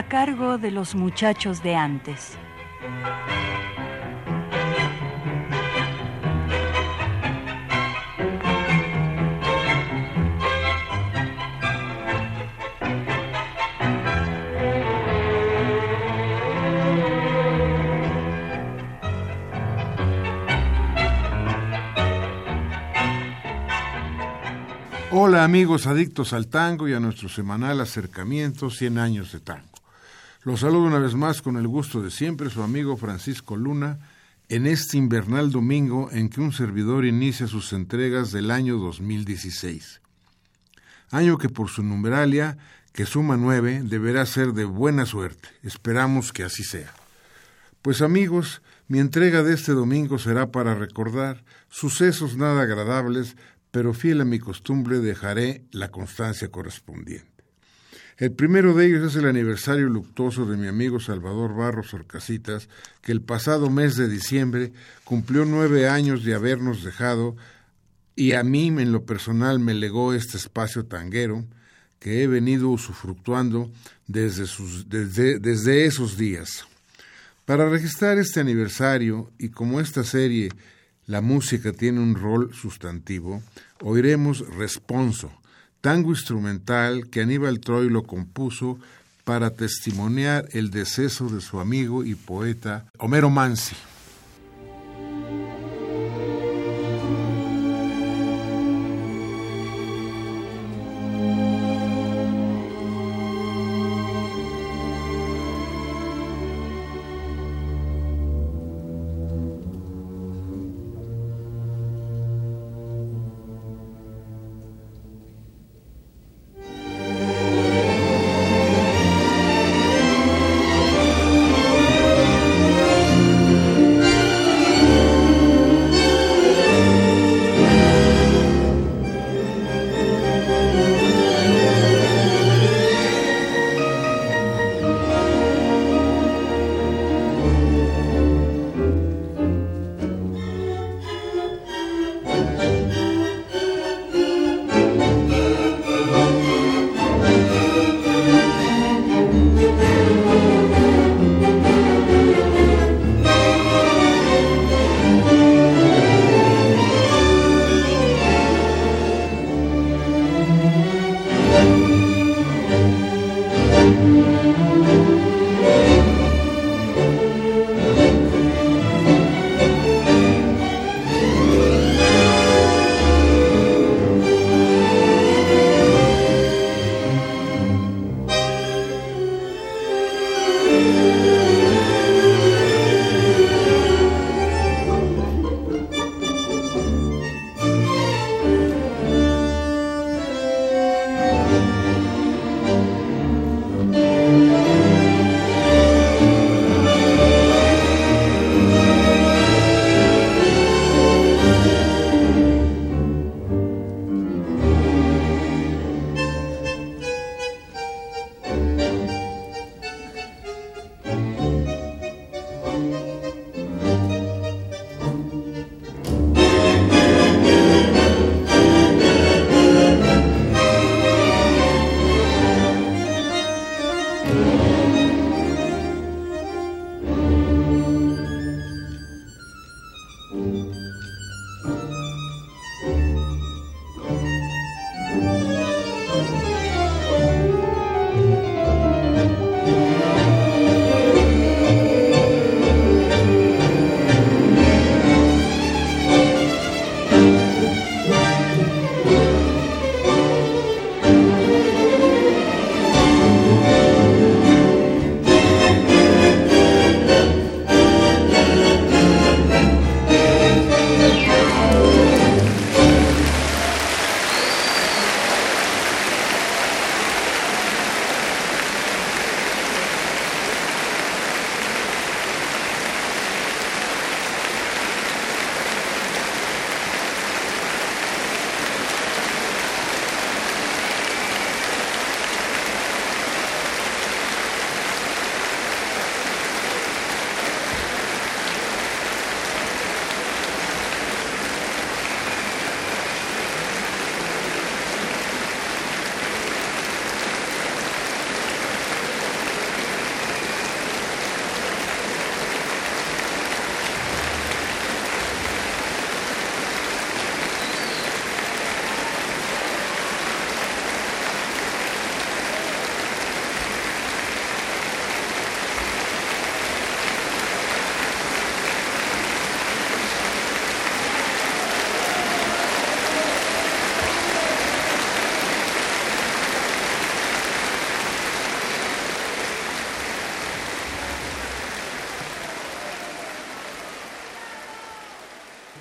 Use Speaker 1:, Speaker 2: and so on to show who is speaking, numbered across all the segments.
Speaker 1: A cargo de los muchachos de antes.
Speaker 2: Hola amigos adictos al tango y a nuestro semanal acercamiento 100 años de tango. Los saludo una vez más con el gusto de siempre su amigo Francisco Luna en este invernal domingo en que un servidor inicia sus entregas del año 2016. Año que por su numeralia, que suma nueve, deberá ser de buena suerte. Esperamos que así sea. Pues amigos, mi entrega de este domingo será para recordar sucesos nada agradables, pero fiel a mi costumbre dejaré la constancia correspondiente. El primero de ellos es el aniversario luctuoso de mi amigo Salvador Barros Orcasitas, que el pasado mes de diciembre cumplió nueve años de habernos dejado y a mí en lo personal me legó este espacio tanguero que he venido usufructuando desde, desde esos días. Para registrar este aniversario y como esta serie la música tiene un rol sustantivo, oiremos Responso, tango instrumental que Aníbal Troy lo compuso para testimoniar el deceso de su amigo y poeta Homero Mansi.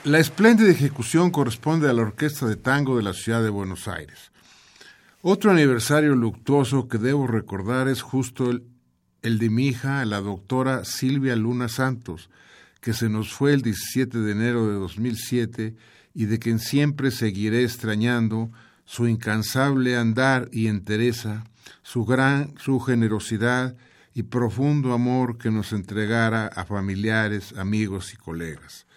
Speaker 2: La espléndida ejecución corresponde a la Orquesta de Tango de la Ciudad de Buenos Aires. Otro aniversario luctuoso que debo recordar es justo el, el de mi hija, la doctora Silvia Luna Santos, que se nos fue el 17 de enero de 2007 y de quien siempre seguiré extrañando su incansable andar y entereza, su gran su generosidad y profundo amor que nos entregara a familiares, amigos y colegas.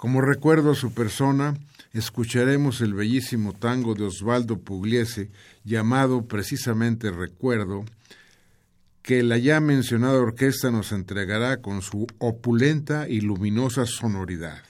Speaker 2: Como recuerdo a su persona, escucharemos el bellísimo tango de Osvaldo Pugliese, llamado precisamente Recuerdo, que la ya mencionada orquesta nos entregará con su opulenta y luminosa sonoridad.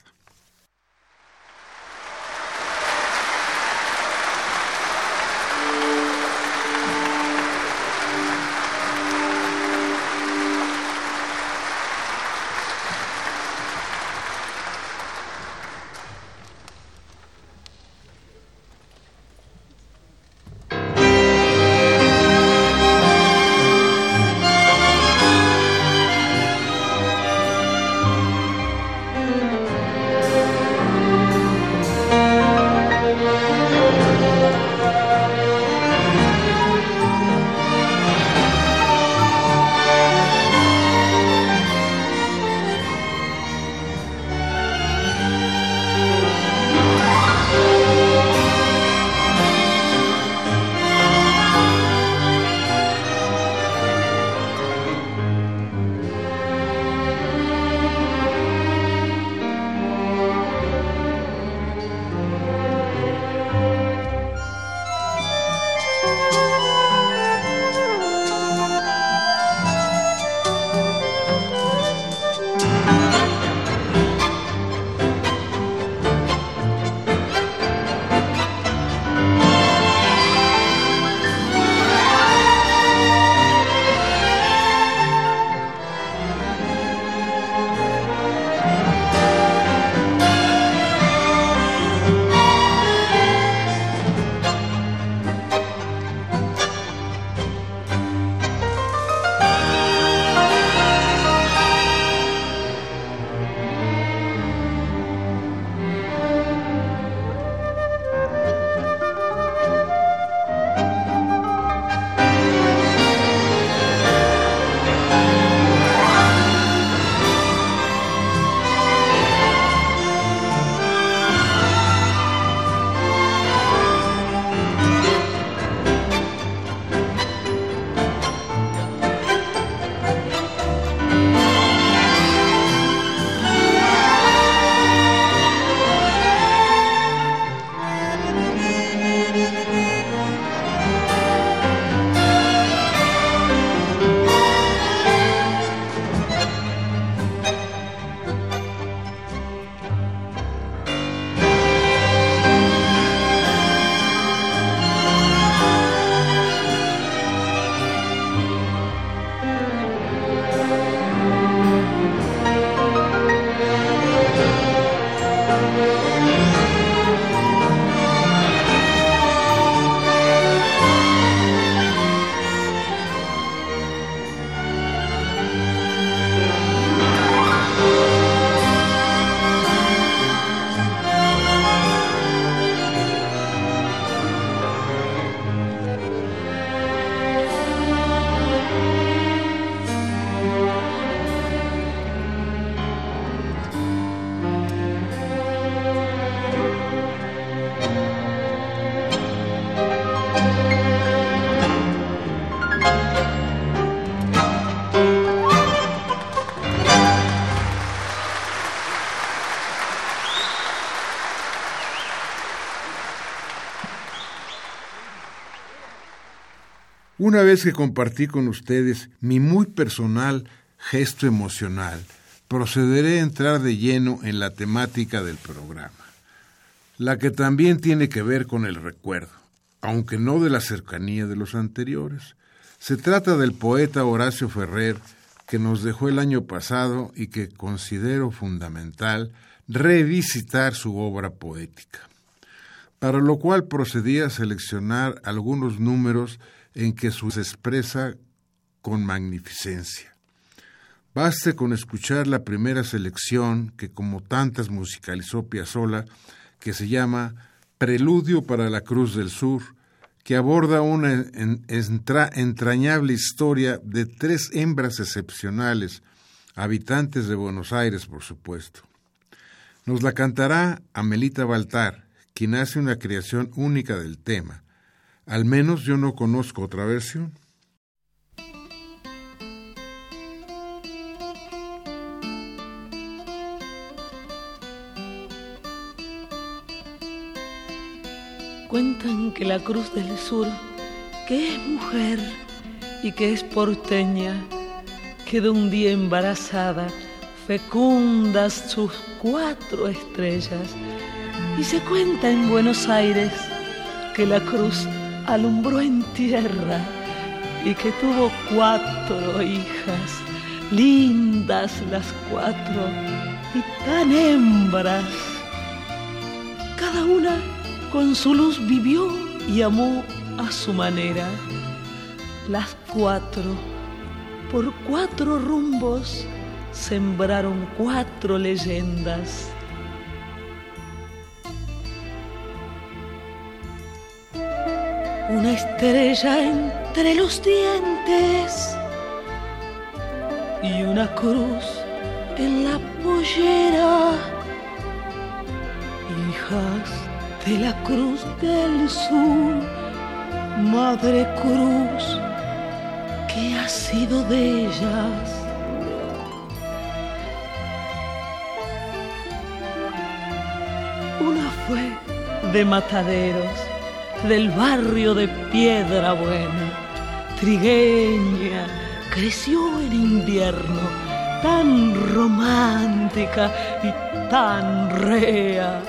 Speaker 2: Una vez que compartí con ustedes mi muy personal gesto emocional, procederé a entrar de lleno en la temática del programa, la que también tiene que ver con el recuerdo, aunque no de la cercanía de los anteriores. Se trata del poeta Horacio Ferrer, que nos dejó el año pasado y que considero fundamental revisitar su obra poética. Para lo cual procedí a seleccionar algunos números en que se expresa con magnificencia. Baste con escuchar la primera selección que como tantas musicalizó Piazzolla, que se llama Preludio para la Cruz del Sur, que aborda una entrañable historia de tres hembras excepcionales, habitantes de Buenos Aires, por supuesto. Nos la cantará Amelita Baltar, quien hace una creación única del tema. Al menos yo no conozco otra versión.
Speaker 3: Cuentan que la Cruz del Sur, que es mujer y que es porteña, quedó un día embarazada, fecundas sus cuatro estrellas, y se cuenta en Buenos Aires que la cruz alumbró en tierra y que tuvo cuatro hijas, lindas las cuatro y tan hembras, cada una con su luz vivió y amó a su manera. Las cuatro, por cuatro rumbos, sembraron cuatro leyendas. Una estrella entre los dientes y una cruz en la pollera. Hijas de la cruz del sur, Madre Cruz, que ha sido de ellas. Una fue de Mataderos, del barrio de Piedra Buena, trigueña, creció en invierno, tan romántica y tan rea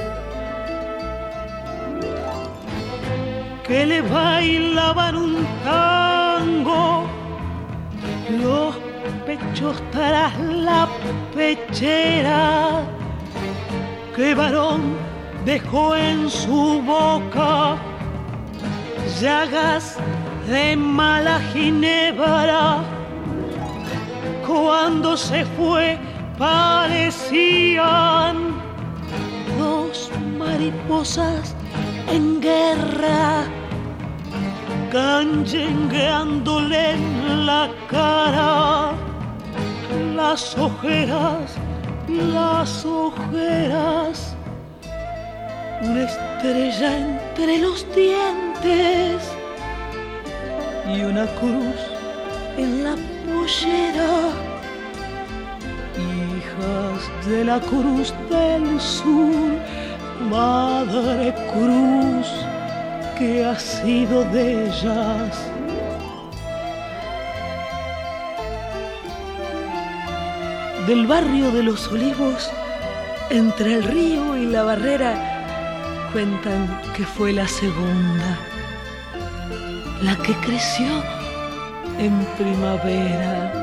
Speaker 3: que le bailaban un tango, los pechos tras la pechera, que varón dejó en su boca llagas de mala ginebra. Cuando se fue parecían dos mariposas en guerra canchengueándole en la cara las ojeras, las ojeras, una estrella entre los dientes y una cruz en la pollera. Hijas de la cruz del sur, Madre Cruz que ha sido de ellas. Del barrio de los olivos, entre el río y la barrera, cuentan que fue la segunda, la que creció en primavera.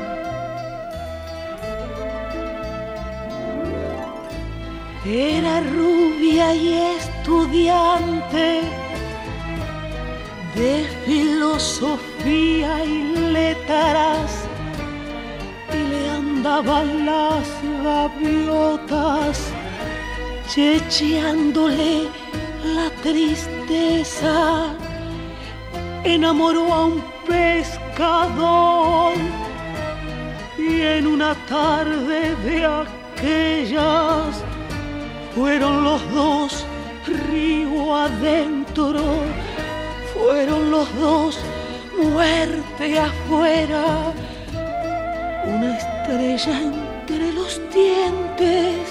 Speaker 3: Era rubia y estudiante de filosofía y letras y le andaban las gaviotas checheándole la tristeza enamoró a un pescador y en una tarde de aquellas fueron los dos río adentro fueron los dos muerte afuera, una estrella entre los dientes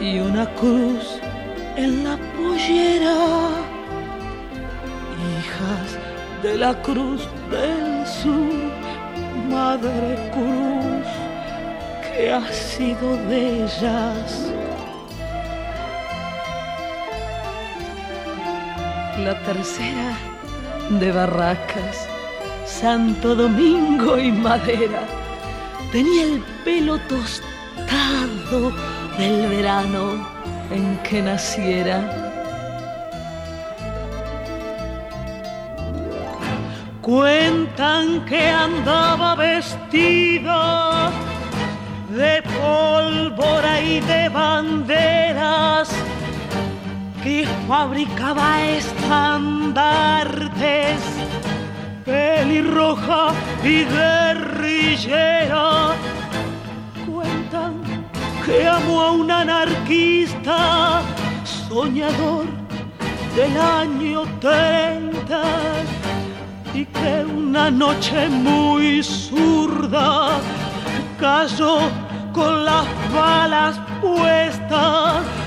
Speaker 3: y una cruz en la pollera, de la cruz del sur, madre cruz que ha sido de ellas la tercera de Barracas, Santo Domingo y Madera. Tenía el pelo tostado del verano en que naciera. Cuentan que andaba vestida de pólvora y de banderas, que fabricaba estandartes, pelirroja y guerrillera. Cuentan que amó a un anarquista soñador del año 30 y que una noche muy zurda cayó con las balas puestas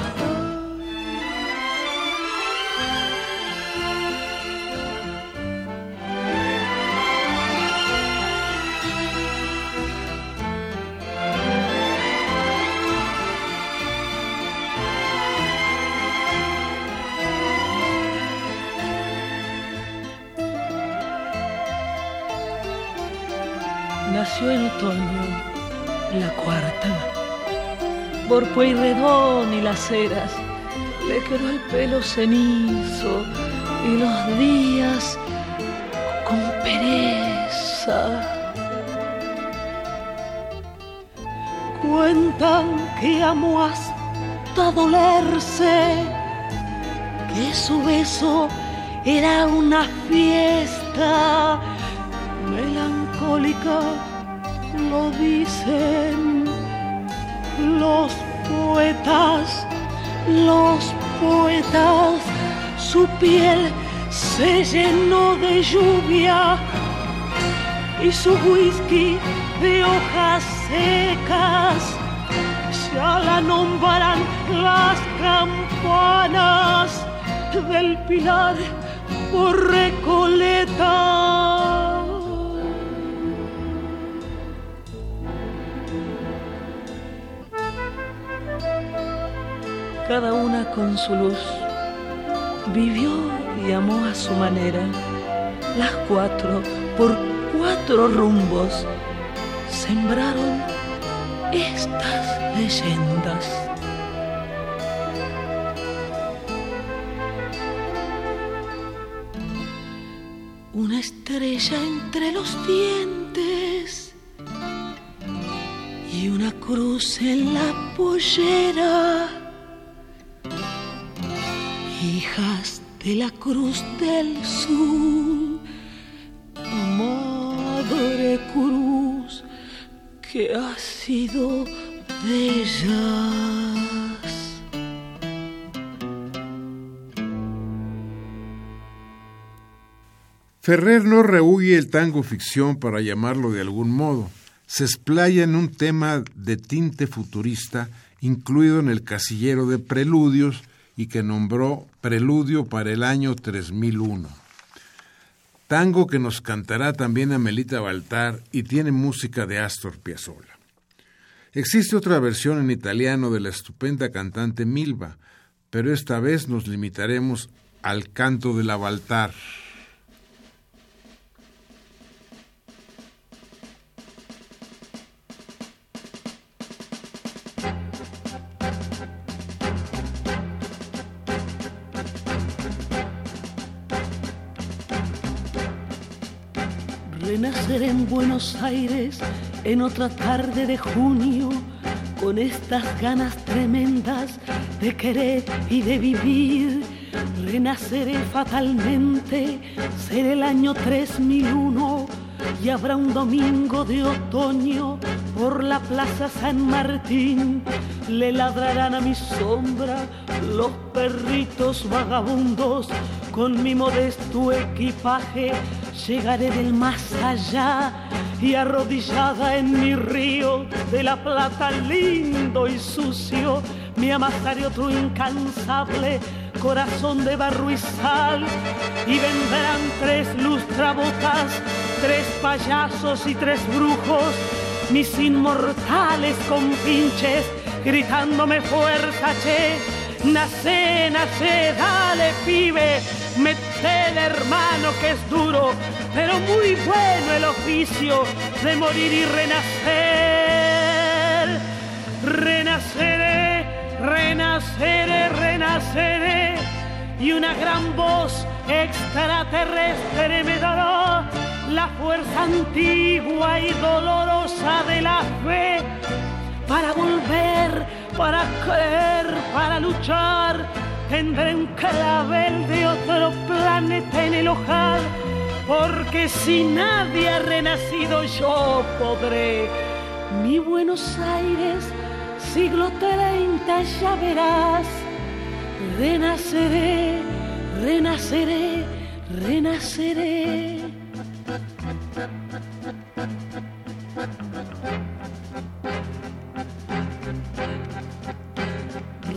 Speaker 3: nació en otoño, la cuarta. Por Pueyrredón y las eras le quedó el pelo cenizo y los días con pereza. Cuentan que amó hasta dolerse, que su beso era una fiesta melancólica lo dicen los poetas, los poetas, su piel se llenó de lluvia y su whisky de hojas secas. Ya la nombran las campanas del pilar por Recoleta. Cada una con su luz. Vivió y amó a su manera. Las cuatro, por cuatro rumbos, sembraron estas leyendas. Una estrella entre los dientes y una cruz en la pollera hijas de la cruz del sur, madre cruz que ha sido de.
Speaker 2: Ferrer no rehuye el tango ficción para llamarlo de algún modo. Se explaya en un tema de tinte futurista incluido en el casillero de preludios y que nombró Preludio para el año 3001. Tango que nos cantará también Amelita Baltar y tiene música de Astor Piazzolla. Existe otra versión en italiano de la estupenda cantante Milva, pero esta vez nos limitaremos al canto de la Baltar.
Speaker 3: En Buenos Aires en otra tarde de junio, con estas ganas tremendas de querer y de vivir. Renaceré fatalmente, será el año 3001 y habrá un domingo de otoño por la plaza San Martín. Le ladrarán a mi sombra los perritos vagabundos con mi modesto equipaje llegaré del más allá y arrodillada en mi río de la plata lindo y sucio, me amasaré otro incansable corazón de barro y sal y vendrán tres lustrabotas, tres payasos y tres brujos, mis inmortales compinches, gritándome fuerza, che, nace, nace, dale pibe, el hermano que es duro, pero muy bueno el oficio de morir y renacer. Renaceré, renaceré, renaceré y una gran voz extraterrestre me dará la fuerza antigua y dolorosa de la fe para volver, para creer, para luchar. Tendré un clavel de otro planeta en el ojal, porque si nadie ha renacido yo podré. Mi Buenos Aires, siglo 30 ya verás, renaceré, renaceré, renaceré.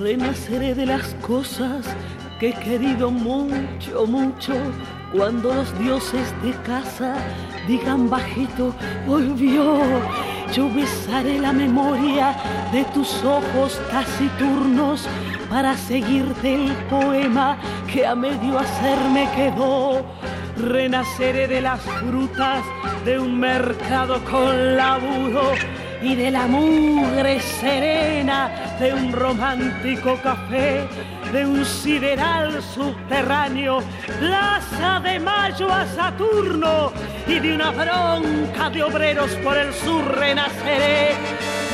Speaker 3: Renaceré de las cosas que he querido mucho, mucho. Cuando los dioses de casa digan bajito, volvió. Yo besaré la memoria de tus ojos taciturnos para seguirte el poema que a medio hacerme quedó. Renaceré de las frutas de un mercado con laburo y de la mugre serena de un romántico café, de un sideral subterráneo, plaza de mayo a Saturno y de una bronca de obreros por el sur renaceré.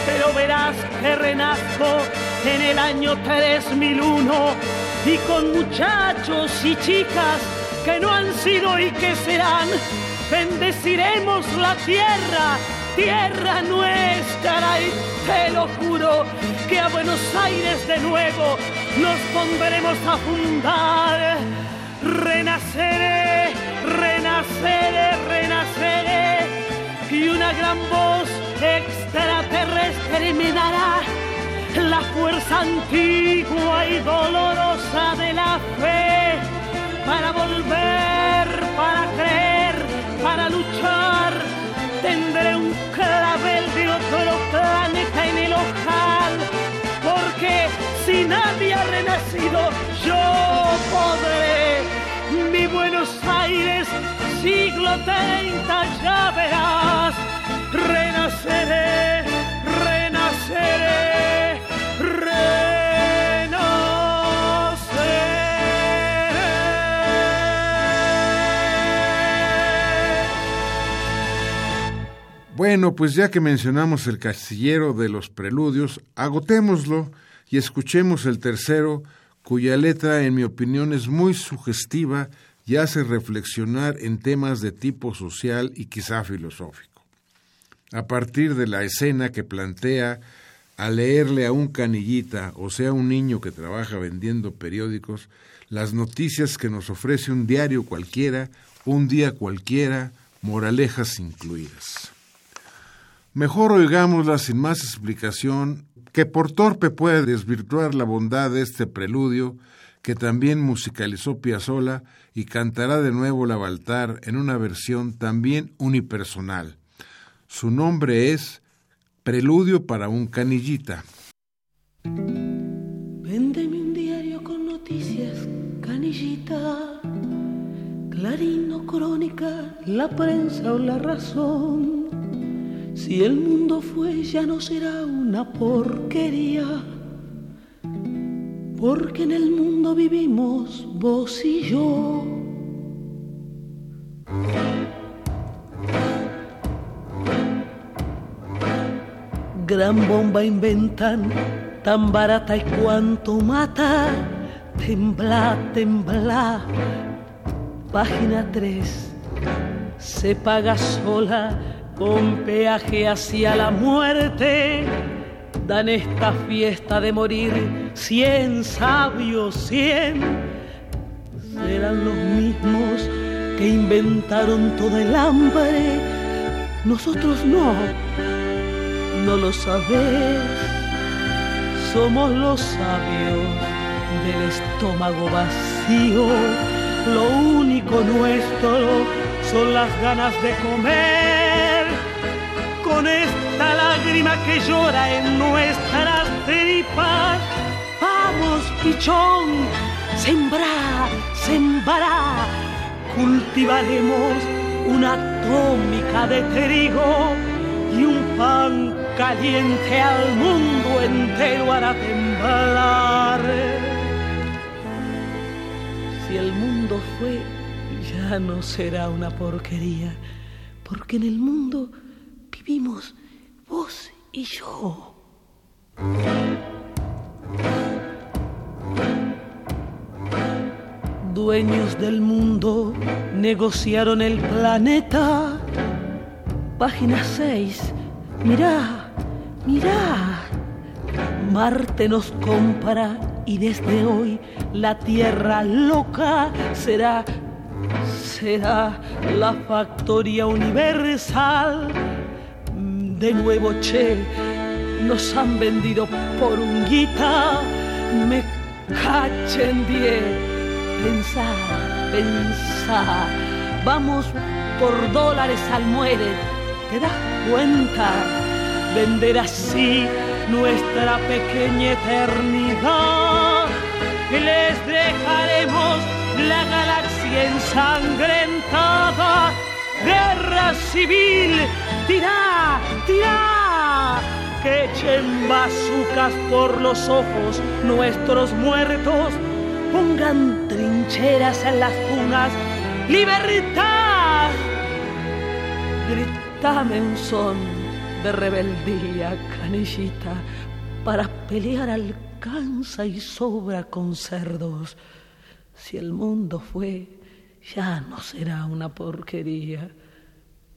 Speaker 3: Pero verás que renazco en el año 3001 y con muchachos y chicas que no han sido y que serán, bendeciremos la tierra tierra nuestra y te lo juro que a Buenos Aires de nuevo nos pondremos a fundar. Renaceré, renaceré, renaceré y una gran voz extraterrestre me dará la fuerza antigua y dolorosa de la fe nadie ha renacido, yo podré. Mi Buenos Aires, siglo 30, ya verás, renaceré, renaceré, renaceré.
Speaker 2: Bueno, pues ya que mencionamos el castillero de los preludios, agotémoslo y escuchemos el tercero, cuya letra, en mi opinión, es muy sugestiva y hace reflexionar en temas de tipo social y quizá filosófico. A partir de la escena que plantea al leerle a un canillita, o sea, un niño que trabaja vendiendo periódicos, las noticias que nos ofrece un diario cualquiera, un día cualquiera, moralejas incluidas. Mejor oigámosla sin más explicación, que por torpe puede desvirtuar la bondad de este preludio, que también musicalizó Piazzolla y cantará de nuevo la Baltar en una versión también unipersonal. Su nombre es Preludio para un canillita.
Speaker 3: Véndeme un diario con noticias, canillita, clarino, crónica, la prensa o la razón si el mundo fue, ya no será una porquería, porque en el mundo vivimos vos y yo. Gran bomba inventan, tan barata y cuanto mata. Tembla, tembla. Página 3. Se paga sola con peaje hacia la muerte, dan esta fiesta de morir cien sabios, cien. Serán los mismos que inventaron todo el hambre, nosotros no, no lo sabés, somos los sabios del estómago vacío, lo único nuestro son las ganas de comer con esta lágrima que llora en nuestras tripas. Vamos, pichón, sembrar, sembrar, cultivaremos una atómica de trigo y un pan caliente al mundo entero hará temblar. Si el mundo fue, ya no será una porquería porque en el mundo vivimos vos y yo. Dueños del mundo negociaron el planeta. Página 6. Mirá, mirá. Marte nos compara y desde hoy la Tierra loca será será la factoría universal. De nuevo, che, nos han vendido por un guita. Me cachen diez. Pensá, pensá. Vamos por dólares al muere. ¿Te das cuenta? Vender así nuestra pequeña eternidad. Les dejaremos la galaxia ensangrentada. Guerra civil, tirá, tirá. Que echen bazucas por los ojos nuestros muertos. Pongan trincheras en las cunas. ¡Libertad! Gritame un son de rebeldía, canillita, para pelear alcanza y sobra con cerdos. Si el mundo fue, ya no será una porquería,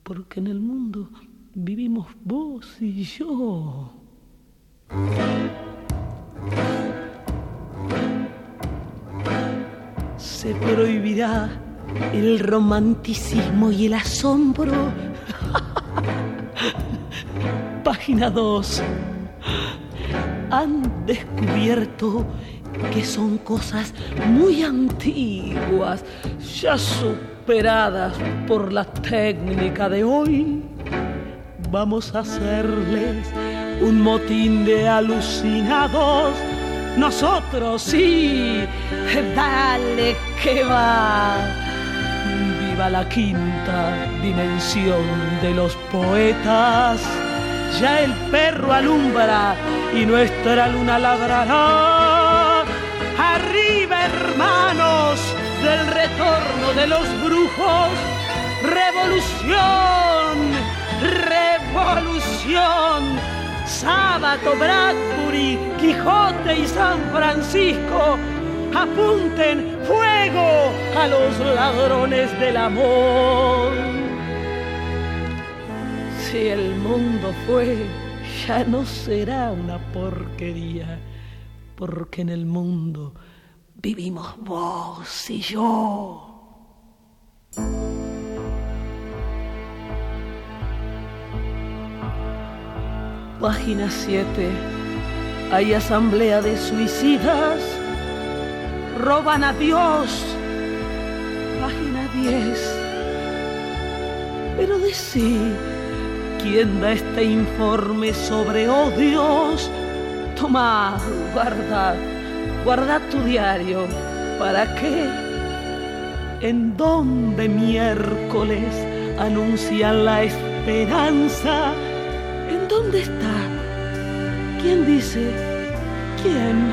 Speaker 3: porque en el mundo vivimos vos y yo. Se prohibirá el romanticismo y el asombro. Página 2. Han descubierto que son cosas muy antiguas, ya superadas por la técnica de hoy. Vamos a hacerles un motín de alucinados. Nosotros sí, dale que va. Viva la quinta dimensión de los poetas. Ya el perro alumbra y nuestra luna ladrará. Arriba, hermanos, del retorno de los brujos. Revolución, revolución. Sábato, Bradbury, Quijote y San Francisco. Apunten fuego a los ladrones del amor. Si el mundo fue, ya no será una porquería, porque en el mundo vivimos vos y yo. Página 7. Hay asamblea de suicidas. Roban a Dios. Página 10. Pero decí, ¿quién da este informe sobre odios? Toma, guarda, guarda tu diario. ¿Para qué? ¿En dónde miércoles anuncian la esperanza? ¿En dónde está? ¿Quién dice? ¿Quién?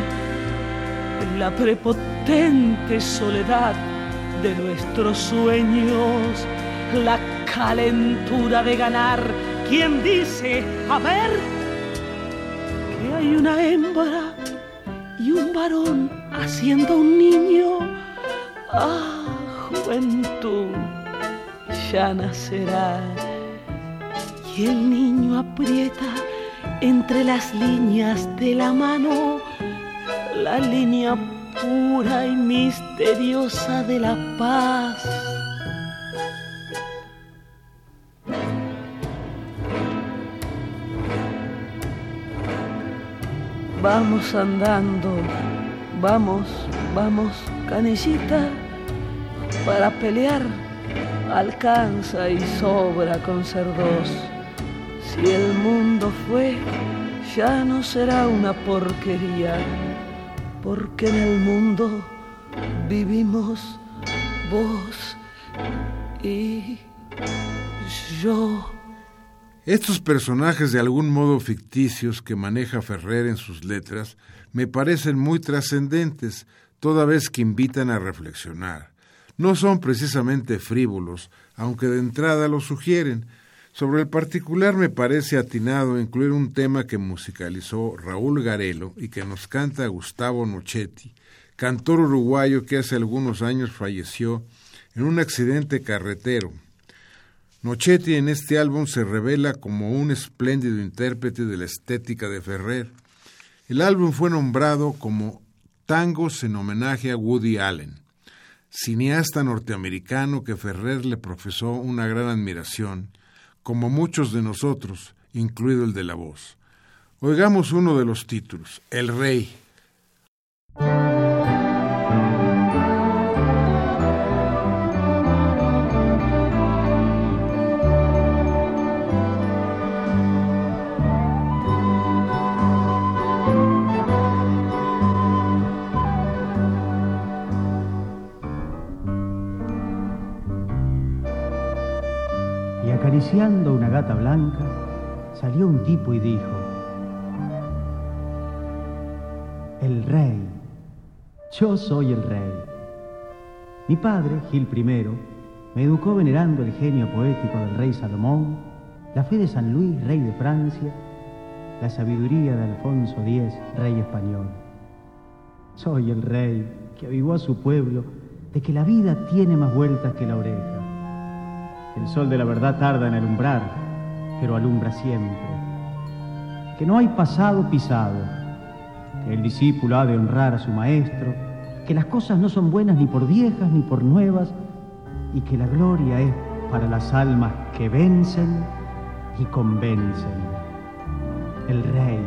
Speaker 3: En la prepotente soledad de nuestros sueños, la calentura de ganar. ¿Quién dice? A ver, hay una hembra y un varón haciendo un niño. Ah, juventud, ya nacerá y el niño aprieta entre las líneas de la mano la línea pura y misteriosa de la paz. Vamos andando, vamos, vamos, canillita, para pelear alcanza y sobra con ser dos. Si el mundo fue, ya no será una porquería, porque en el mundo vivimos vos y yo.
Speaker 2: Estos personajes de algún modo ficticios que maneja Ferrer en sus letras me parecen muy trascendentes, toda vez que invitan a reflexionar. no son precisamente frívolos, aunque de entrada lo sugieren. Sobre el particular me parece atinado incluir un tema que musicalizó Raúl Garelo y que nos canta Gustavo Nochetti, cantor uruguayo que hace algunos años falleció en un accidente carretero. Nochetti en este álbum se revela como un espléndido intérprete de la estética de Ferrer. El álbum fue nombrado como Tangos en homenaje a Woody Allen, cineasta norteamericano que Ferrer le profesó una gran admiración, como muchos de nosotros, incluido el de la voz. Oigamos uno de los títulos, El Rey.
Speaker 4: Acariciando una gata blanca, salió un tipo y dijo, el rey, yo soy el rey. Mi padre, Gil I, me educó venerando el genio poético del rey Salomón, la fe de San Luis, rey de Francia, la sabiduría de Alfonso X, rey español. Soy el rey que avivó a su pueblo de que la vida tiene más vueltas que la oreja el sol de la verdad tarda en alumbrar, pero alumbra siempre. Que no hay pasado pisado, que el discípulo ha de honrar a su maestro, que las cosas no son buenas ni por viejas ni por nuevas, y que la gloria es para las almas que vencen y convencen. El rey,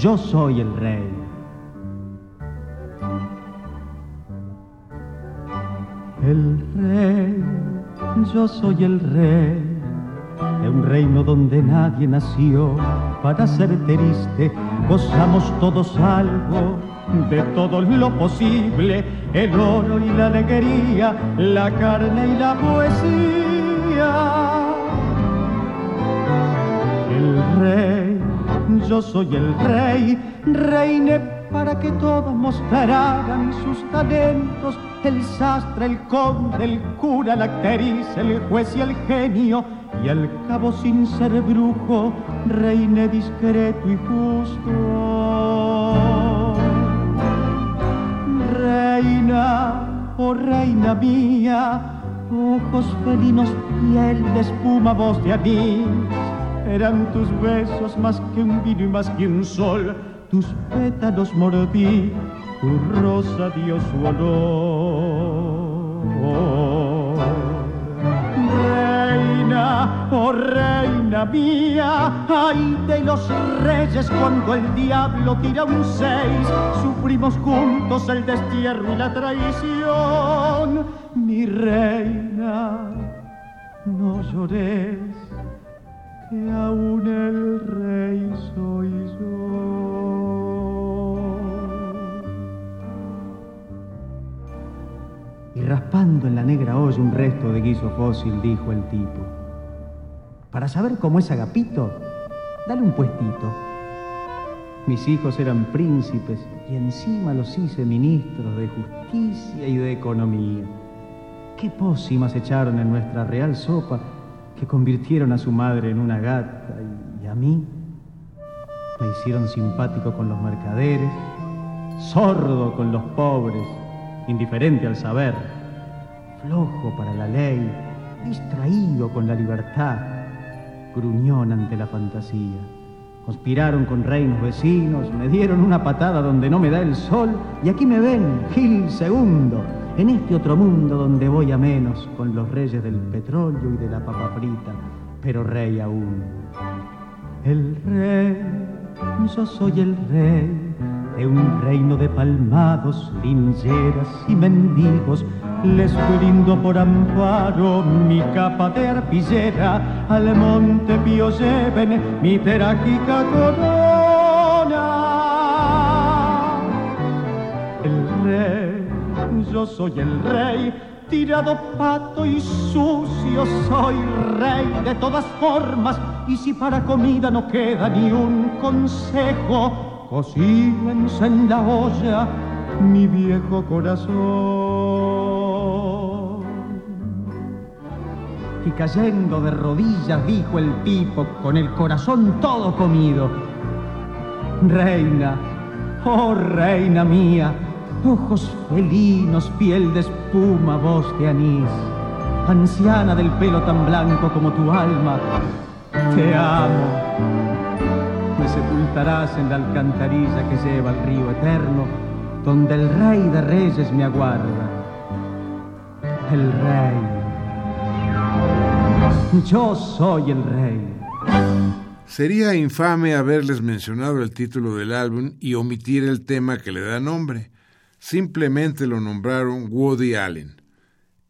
Speaker 4: yo soy el rey. El rey yo soy el rey de un reino donde nadie nació para ser triste. Gozamos todos algo de todo lo posible, el oro y la alegría, la carne y la poesía. El rey, yo soy el rey, reine para que todos mostraran sus talentos el sastre, el conde, el cura, la actriz, el juez y el genio, y al cabo sin ser brujo, reine discreto y justo. Reina, oh reina mía, ojos felinos, piel de espuma, voz de anís, eran tus besos más que un vino y más que un sol, tus pétalos mordí tu rosa dio su olor. Reina, oh reina mía, ay de los reyes cuando el diablo tira un seis, sufrimos juntos el destierro y la traición. Mi reina, no llores, que aún el rey soy yo. Raspando en la negra olla un resto de guiso fósil, dijo el tipo. Para saber cómo es Agapito, dale un puestito. Mis hijos eran príncipes y encima los hice ministros de justicia y de economía. Qué pócimas echaron en nuestra real sopa que convirtieron a su madre en una gata y a mí me hicieron simpático con los mercaderes, sordo con los pobres indiferente al saber, flojo para la ley, distraído con la libertad, gruñón ante la fantasía. Conspiraron con reinos vecinos, me dieron una patada donde no me da el sol y aquí me ven, Gil segundo, en este otro mundo donde voy a menos con los reyes del petróleo y de la papa frita, pero rey aún. El rey, yo soy el rey de un reino de palmados, lincheras y mendigos, les brindo por amparo mi capa de arpillera, al monte pío lleven mi trágica corona. El rey, yo soy el rey, tirado pato y sucio, soy rey de todas formas, y si para comida no queda ni un consejo, cocínense en la olla mi viejo corazón. Y cayendo de rodillas dijo el tipo con el corazón todo comido. Reina, oh reina mía, ojos felinos, piel de espuma, voz de anís, anciana del pelo tan blanco como tu alma, te amo. Me sepultarás en la alcantarilla que lleva al río eterno, donde el rey de reyes me aguarda. El rey. Yo soy el rey.
Speaker 2: Sería infame haberles mencionado el título del álbum y omitir el tema que le da nombre. Simplemente lo nombraron Woody Allen.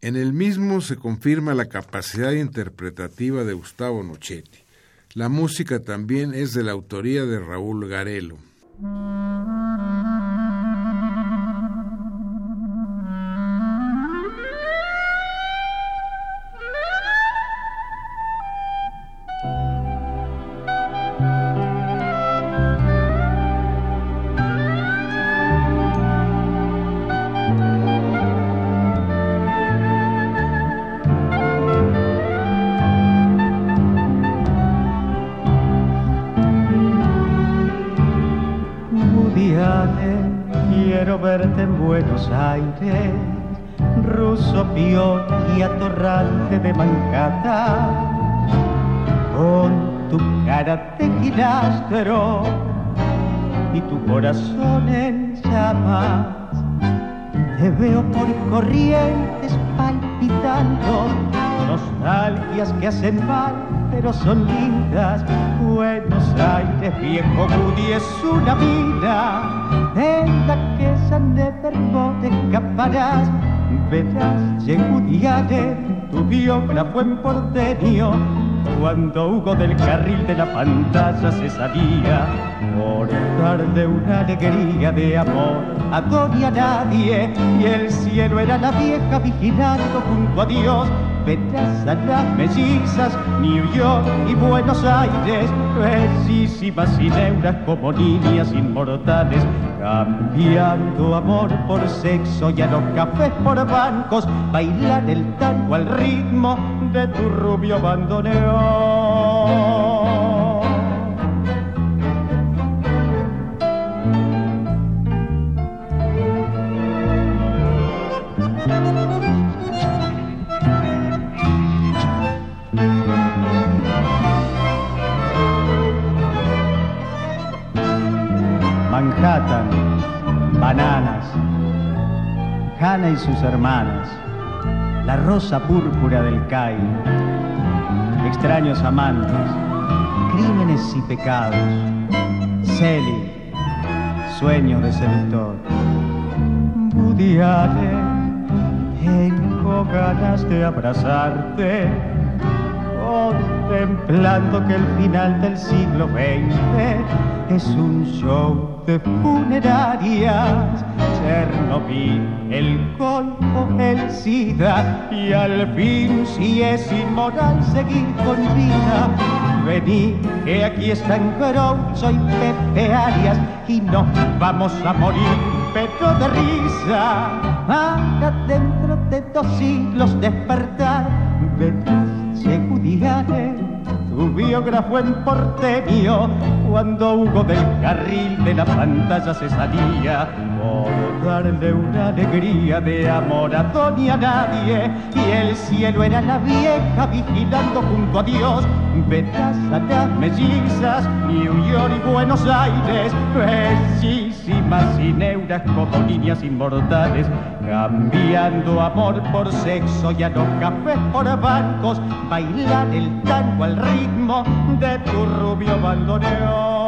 Speaker 2: En el mismo se confirma la capacidad interpretativa de Gustavo Nochetti. La música también es de la autoría de Raúl Garelo.
Speaker 4: Corazón en llamas. Te veo por corrientes palpitando, nostalgias que hacen mal, pero son lindas. Buenos Aires, viejo Woody, es una vida en la que ya never te escaparás. Verás, Yehudiare, tu biógrafo en porteño, cuando Hugo del carril de la pantalla se salía, por darle una alegría de amor a Doña Nadie, y el cielo era la vieja vigilando junto a Dios Verás a las mellizas, New York y Buenos Aires, bellísimas y neuras como niñas inmortales, cambiando amor por sexo y a los cafés por bancos, bailar el tango al ritmo de tu rubio bandoneón. bananas, Hannah y sus hermanas, la rosa púrpura del CAI, extraños amantes, crímenes y pecados, Celi, sueños de seductor. Woody tengo ganas de abrazarte, contemplando que el final del siglo XX es un show de funerarias, Chernobyl, el golfo, el SIDA y al fin si es inmoral seguir con vida. Vení, que aquí están Groucho y Pepe Arias y nos vamos a morir, pero de risa. Acá dentro de dos siglos despertar, seguridades tu biógrafo en porteño, cuando Hugo del carril de la pantalla se salía, por darle una alegría de amor a Doña Nadie, y el cielo era la vieja vigilando junto a Dios, vetas a mellizas, New York y Buenos Aires, bellísimas y neuras como niñas inmortales, cambiando amor por sexo y a los cafés por bancos, bailar el tango al ritmo de tu rubio bandoneón.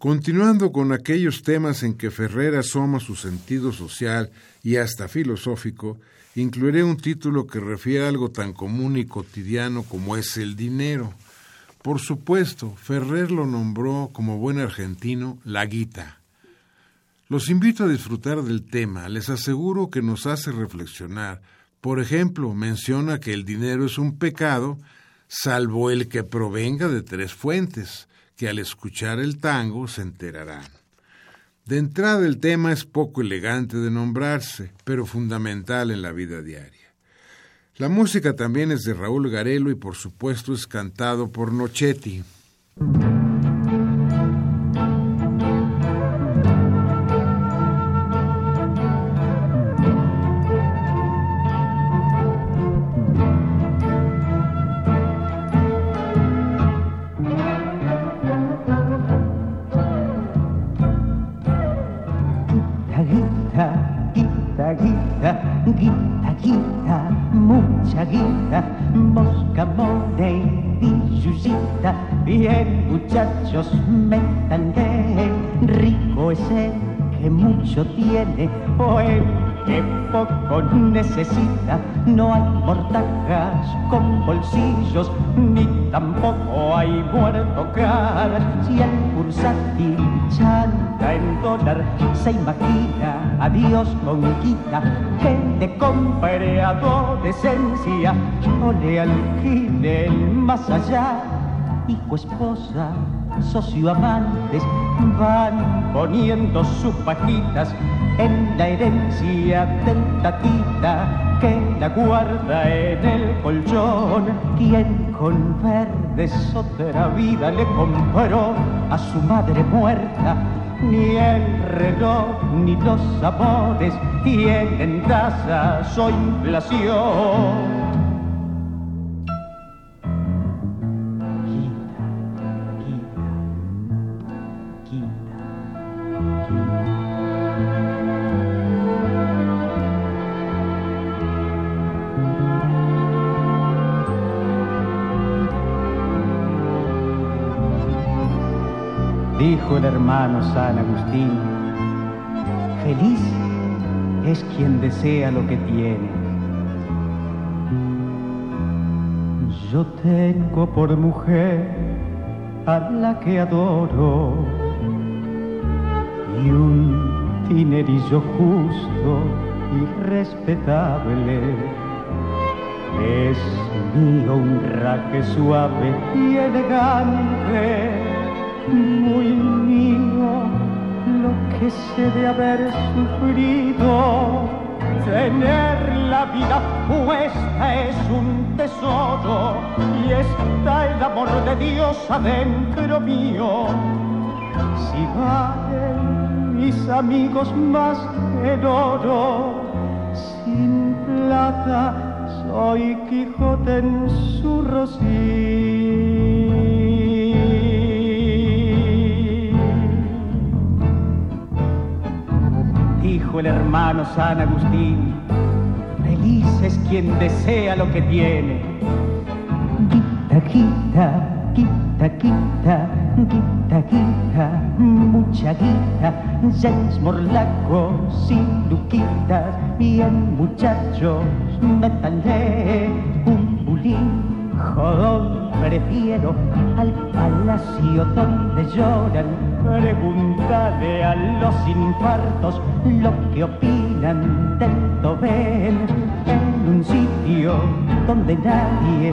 Speaker 2: Continuando con aquellos temas en que Ferrer asoma su sentido social y hasta filosófico, incluiré un título que refiere a algo tan común y cotidiano como es el dinero. Por supuesto, Ferrer lo nombró como buen argentino la guita. Los invito a disfrutar del tema, les aseguro que nos hace reflexionar. Por ejemplo, menciona que el dinero es un pecado, salvo el que provenga de tres fuentes, que al escuchar el tango se enterarán. De entrada el tema es poco elegante de nombrarse, pero fundamental en la vida diaria. La música también es de Raúl Garelo y por supuesto es cantado por Nochetti.
Speaker 4: Bien, muchachos, métanle, rico es el que mucho tiene, o el que poco necesita. No hay mortajas con bolsillos, ni tampoco hay muerto caras. Si el bursátil chanta en dólar, se imagina a Dios con quita, que le compre adolescencia o le alquile el más allá hijo, esposa, socio, amantes, van poniendo sus pajitas en la herencia del tatita que la guarda en el colchón. Quien con verdes otra vida le compró a su madre muerta, ni el reloj ni los amores tienen tasas o inflación. Hermano San Agustín, feliz es quien desea lo que tiene. Yo tengo por mujer a la que adoro y un dinerillo justo y respetable. Es mío un raque suave y elegante muy mío lo que sé de haber sufrido. Tener la vida puesta es un tesoro y está el amor de Dios adentro mío. Si valen mis amigos más que el oro, sin plata soy Quijote en su rocío. El hermano San Agustín, feliz es quien desea lo que tiene. Quita, quita, quita, quita, quita, quita, mucha guita, seis morlacos y luquitas, bien muchachos, métanle un bulín, jodón, prefiero al palacio donde lloran. Pregúntale a los infartos lo que opinan del Tobel en un sitio donde nadie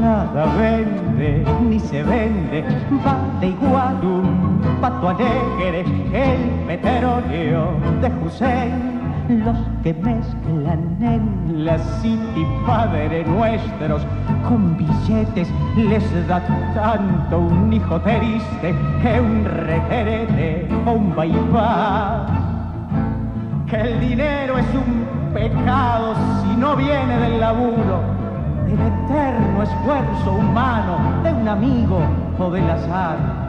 Speaker 4: nada vende ni se vende. Vale igual un pato alegre el petróleo de Hussein los que mezclan en la City Padre nuestros con billetes les da tanto un hijo triste que un requerete o un bypass. Que el dinero es un pecado si no viene del laburo, del eterno esfuerzo humano de un amigo o del azar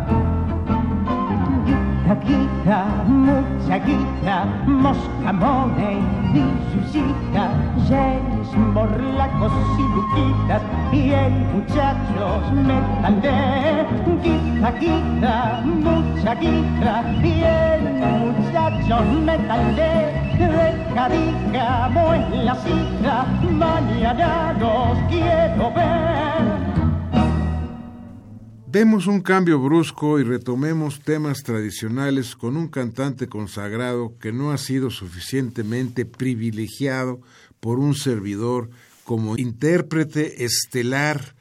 Speaker 4: guita, mucha guita, mosca, money, villucita, yenes, morlacos y luquitas, bien muchachos, métanle, guita, guita, mucha guita, bien muchachos, métanle, deja, en la cita, mañana los quiero ver.
Speaker 2: Demos un cambio brusco y retomemos temas tradicionales con un cantante consagrado que no ha sido suficientemente privilegiado por un servidor como intérprete estelar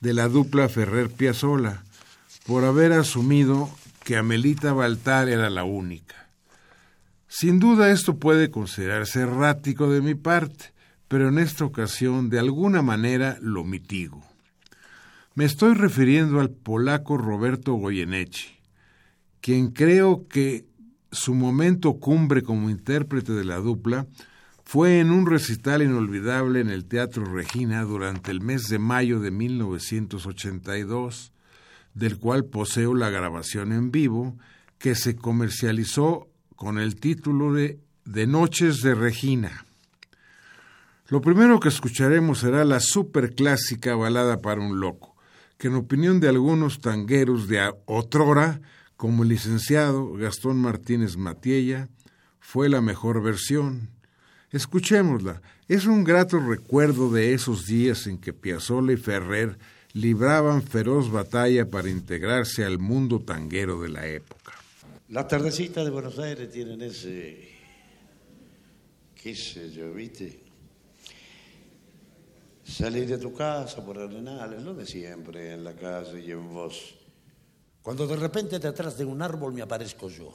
Speaker 2: de la dupla Ferrer Piazzolla, por haber asumido que Amelita Baltar era la única. Sin duda esto puede considerarse errático de mi parte, pero en esta ocasión de alguna manera lo mitigo. Me estoy refiriendo al polaco Roberto Goyeneche, quien creo que su momento cumbre como intérprete de la dupla fue en un recital inolvidable en el Teatro Regina durante el mes de mayo de 1982, del cual poseo la grabación en vivo, que se comercializó con el título de De Noches de Regina. Lo primero que escucharemos será la superclásica balada para un loco, que en opinión de algunos tangueros de otrora, como el licenciado Gastón Martínez Matiella, fue la mejor versión. Escuchémosla. Es un grato recuerdo de esos días en que Piazzolla y Ferrer libraban feroz batalla para integrarse al mundo tanguero de la época.
Speaker 5: Las tardecitas de Buenos Aires tienen ese, qué sé yo, ¿viste? Salir de tu casa por arenales, lo de siempre, en la casa y en vos. Cuando de repente detrás de un árbol me aparezco yo.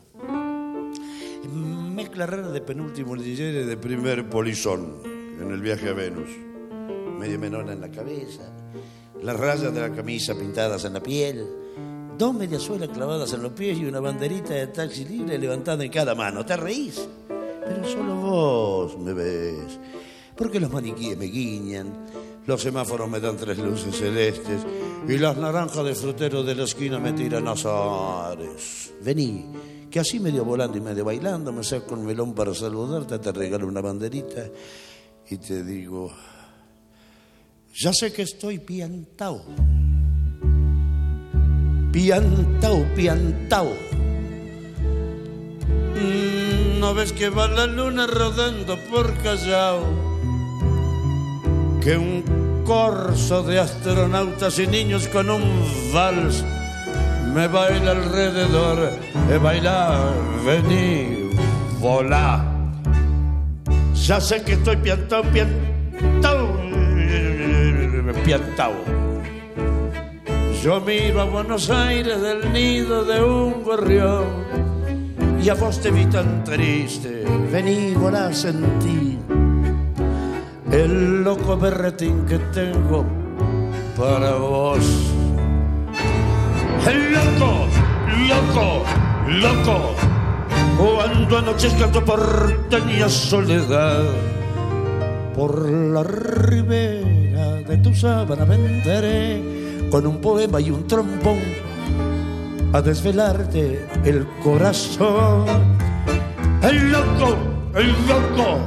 Speaker 5: Mezcla rara de penúltimo DJ de primer polizón en el viaje a Venus. Medio menor en la cabeza, las rayas de la camisa pintadas en la piel, dos mediasuelas clavadas en los pies y una banderita de taxi libre levantada en cada mano. ¿Te reís? Pero solo vos me ves. Porque los maniquíes me guiñan, los semáforos me dan tres luces celestes y las naranjas de frutero de la esquina me tiran azares. Vení, que así medio volando y medio bailando me saco un melón para saludarte, te regalo una banderita y te digo, ya sé que estoy piantao piantao, piantao. Mm, ¿No ves que va la luna rodando por Callao? Que un corso de astronautas y niños con un vals me baila alrededor. he bailar, vení, volá. Ya sé que estoy piantao, piantao, piantao. Yo miro a Buenos Aires del nido de un gorrión y a vos te vi tan triste, vení, volá, sentí el loco berretín que tengo para vos. El loco, loco, loco, cuando anoche canto por tenía soledad, por la ribera de tu sábana venderé con un poema y un trombón a desvelarte el corazón. El loco, el loco,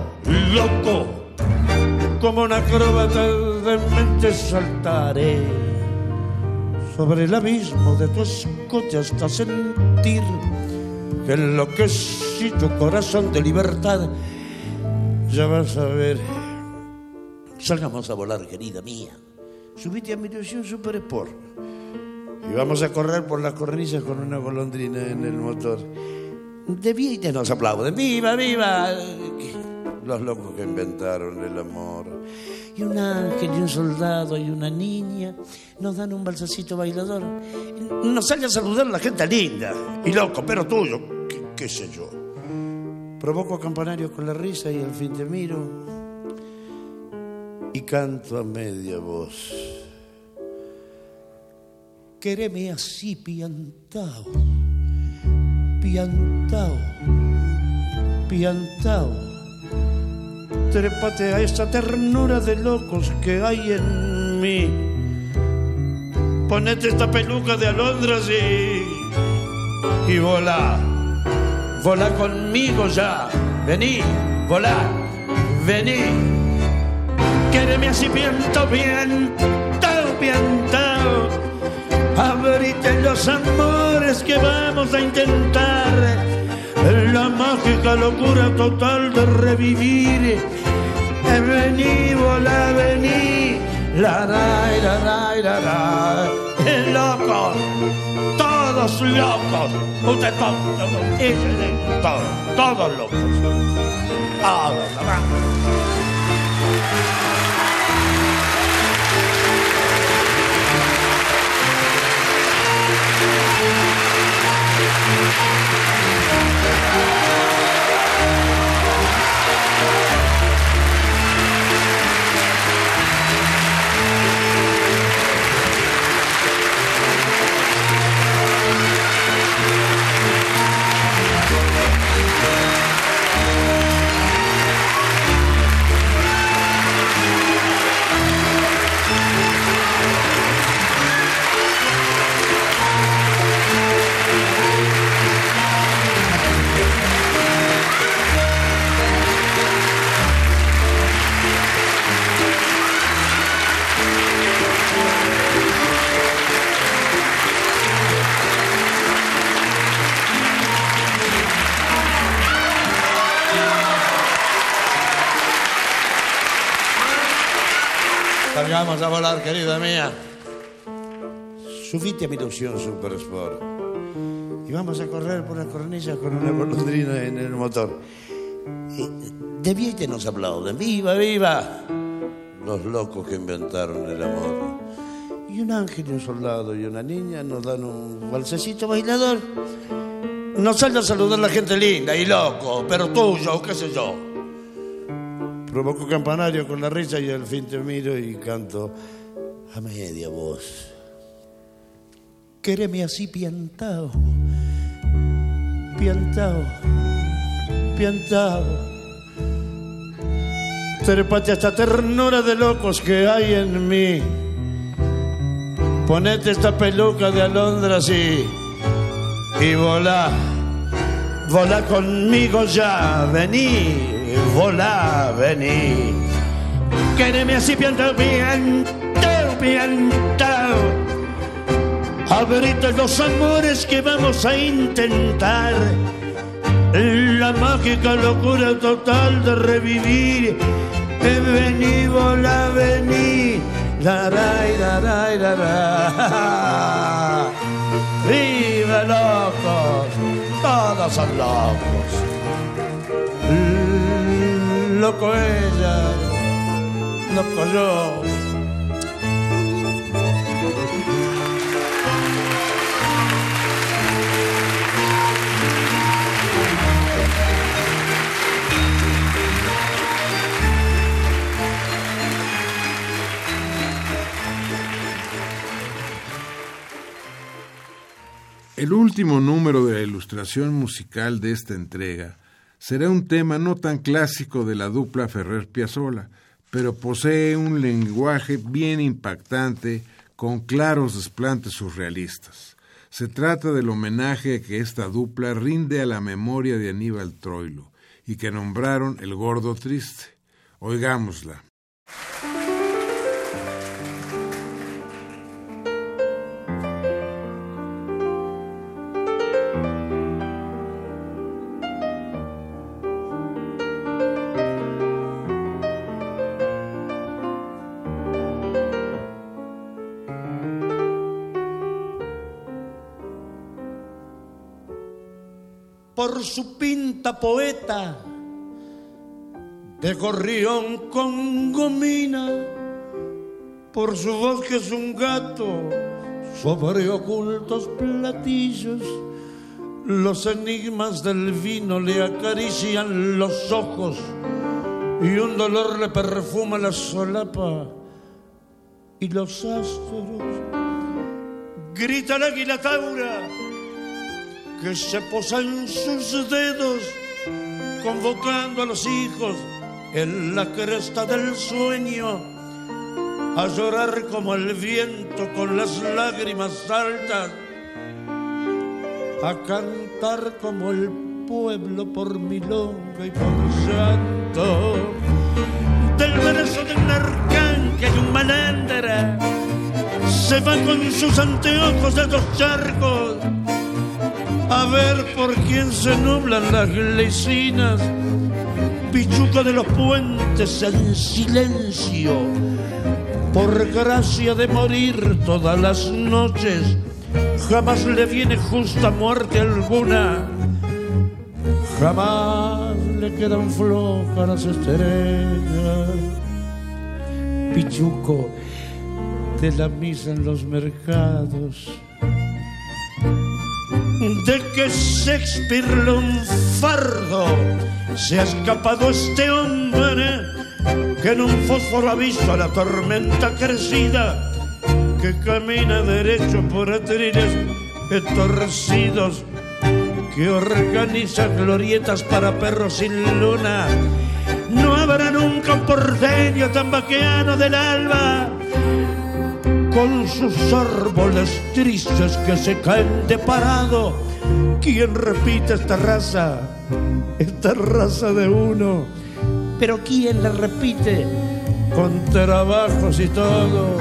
Speaker 5: loco, como una acróbata de mente saltaré sobre el abismo de tu escote hasta sentir que tu corazón de libertad. Ya vas a ver, salgamos a volar, querida mía subite a mi ilusión Super Sport. Y vamos a correr por las cornisas con una golondrina en el motor. De vida nos aplauden. ¡Viva, viva! Los locos que inventaron el amor. Y un ángel y un soldado y una niña nos dan un balsacito bailador. Nos sale a saludar la gente linda y loco, pero tuyo, qué, qué sé yo. Provoco a campanarios con la risa y al fin te miro y canto a media voz. Quereme así piantao, piantao, piantao. Trépate a esa ternura de locos que hay en mí. Ponete esta peluca de alondras y, y volá. Volá conmigo ya. Vení, volá, vení Quéreme así piento, piento, piento. Abrite los amores que vamos a intentar. La mágica locura total de revivir. Vení, volá, vení. La, la, la, la, la, la. Locos, todos locos. Usted todos, todos, todos locos. Todos, Vamos querida mía. Subite a mi ilusión Super Sport. Y vamos a correr por las cornillas con una golondrina en el motor. De Viete nos aplauden. ¡Viva, viva! Los locos que inventaron el amor. Y un ángel y un soldado y una niña nos dan un balsecito bailador. Nos sale a saludar la gente linda y loco, pero tuyo, qué sé yo. Provoco campanario con la risa y al fin te miro y canto a media voz. Quéreme así piantao, piantao, piantao. Trepate a esta ternura de locos que hay en mí. Ponete esta peluca de alondras y, y volá. Volá conmigo ya, vení, volá, vení. Quéreme así piantao, piantao, Abrite los amores que vamos a intentar. La mágica locura total de revivir. Vení. Rai, la rai, la ra. ¡Viva locos! Todos son locos. Loco ella, loco yo.
Speaker 2: El último número de la ilustración musical de esta entrega será un tema no tan clásico de la dupla Ferrer Piazzolla, pero posee un lenguaje bien impactante con claros desplantes surrealistas. Se trata del homenaje que esta dupla rinde a la memoria de Aníbal Troilo y que nombraron el Gordo Triste. Oigámosla.
Speaker 5: Su pinta poeta de gorrión con gomina, por su voz que es un gato sobre ocultos platillos. Los enigmas del vino le acarician los ojos y un dolor le perfuma la solapa y los astros. Grita el águila taura que se posa en sus dedos, convocando a los hijos en la cresta del sueño, a llorar como el viento con las lágrimas altas, a cantar como el pueblo por milonga y por santo, del brazo de un arcángel y un malandra, se va con sus anteojos de dos charcos a ver por quién se nublan las glecinas, pichuca de los puentes en silencio, por gracia de morir todas las noches, jamás le viene justa muerte alguna, jamás le quedan flojas las estrellas. Pichuco de la misa en los mercados de que Shakespeare fardo se ha escapado este hombre que en un fósforo ha visto la tormenta crecida que camina derecho por atriles torcidos que organiza glorietas para perros sin luna. No habrá nunca un porteño tan vaqueano del alba con sus árboles tristes que se caen de parado. ¿Quién repite esta raza? Esta raza de uno. Pero ¿quién la repite? Con trabajos y todo.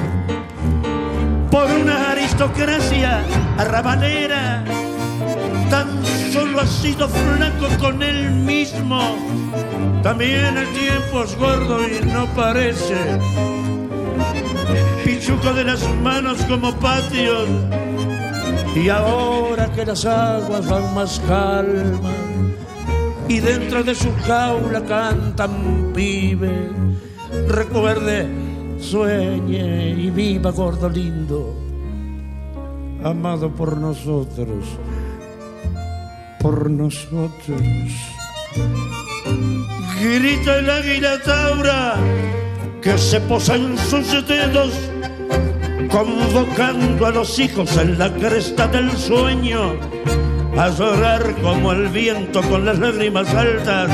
Speaker 5: Por una aristocracia arrabalera. Tan solo ha sido flaco con él mismo. También el tiempo es gordo y no parece pichuco de las manos como patios. Y ahora que las aguas van más calmas y dentro de su jaula cantan pibe, recuerde, sueñe y viva gordo lindo, amado por nosotros, por nosotros. Grita el águila taura que se posa en sus dedos, convocando a los hijos en la cresta del sueño, a llorar como el viento con las lágrimas altas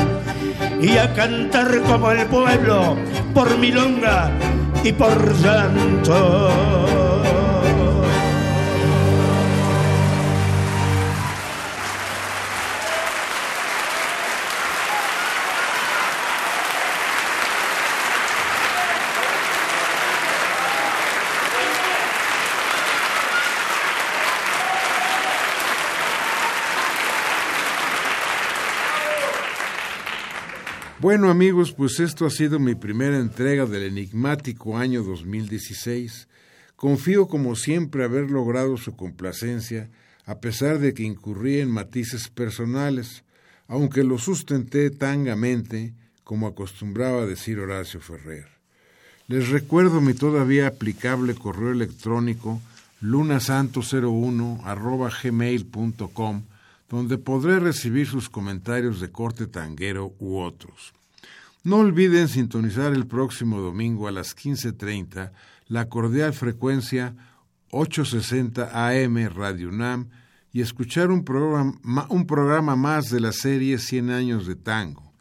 Speaker 5: y a cantar como el pueblo por milonga y por llanto.
Speaker 2: Bueno amigos, pues esto ha sido mi primera entrega del enigmático año 2016. Confío como siempre haber logrado su complacencia, a pesar de que incurrí en matices personales, aunque lo sustenté tangamente, como acostumbraba decir Horacio Ferrer. Les recuerdo mi todavía aplicable correo electrónico lunasanto01 gmail.com donde podré recibir sus comentarios de corte tanguero u otros. No olviden sintonizar el próximo domingo a las 15.30 la cordial frecuencia 860 AM Radio UNAM y escuchar un programa, un programa más de la serie 100 años de tango.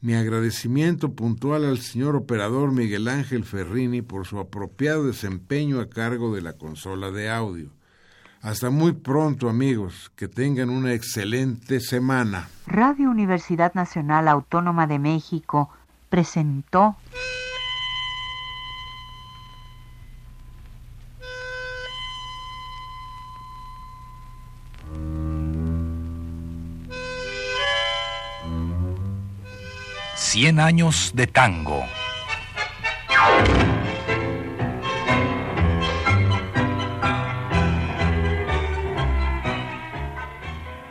Speaker 2: Mi agradecimiento puntual al señor operador Miguel Ángel Ferrini por su apropiado desempeño a cargo de la consola de audio. Hasta muy pronto amigos, que tengan una excelente semana.
Speaker 1: Radio Universidad Nacional Autónoma de México presentó
Speaker 6: Cien años de tango.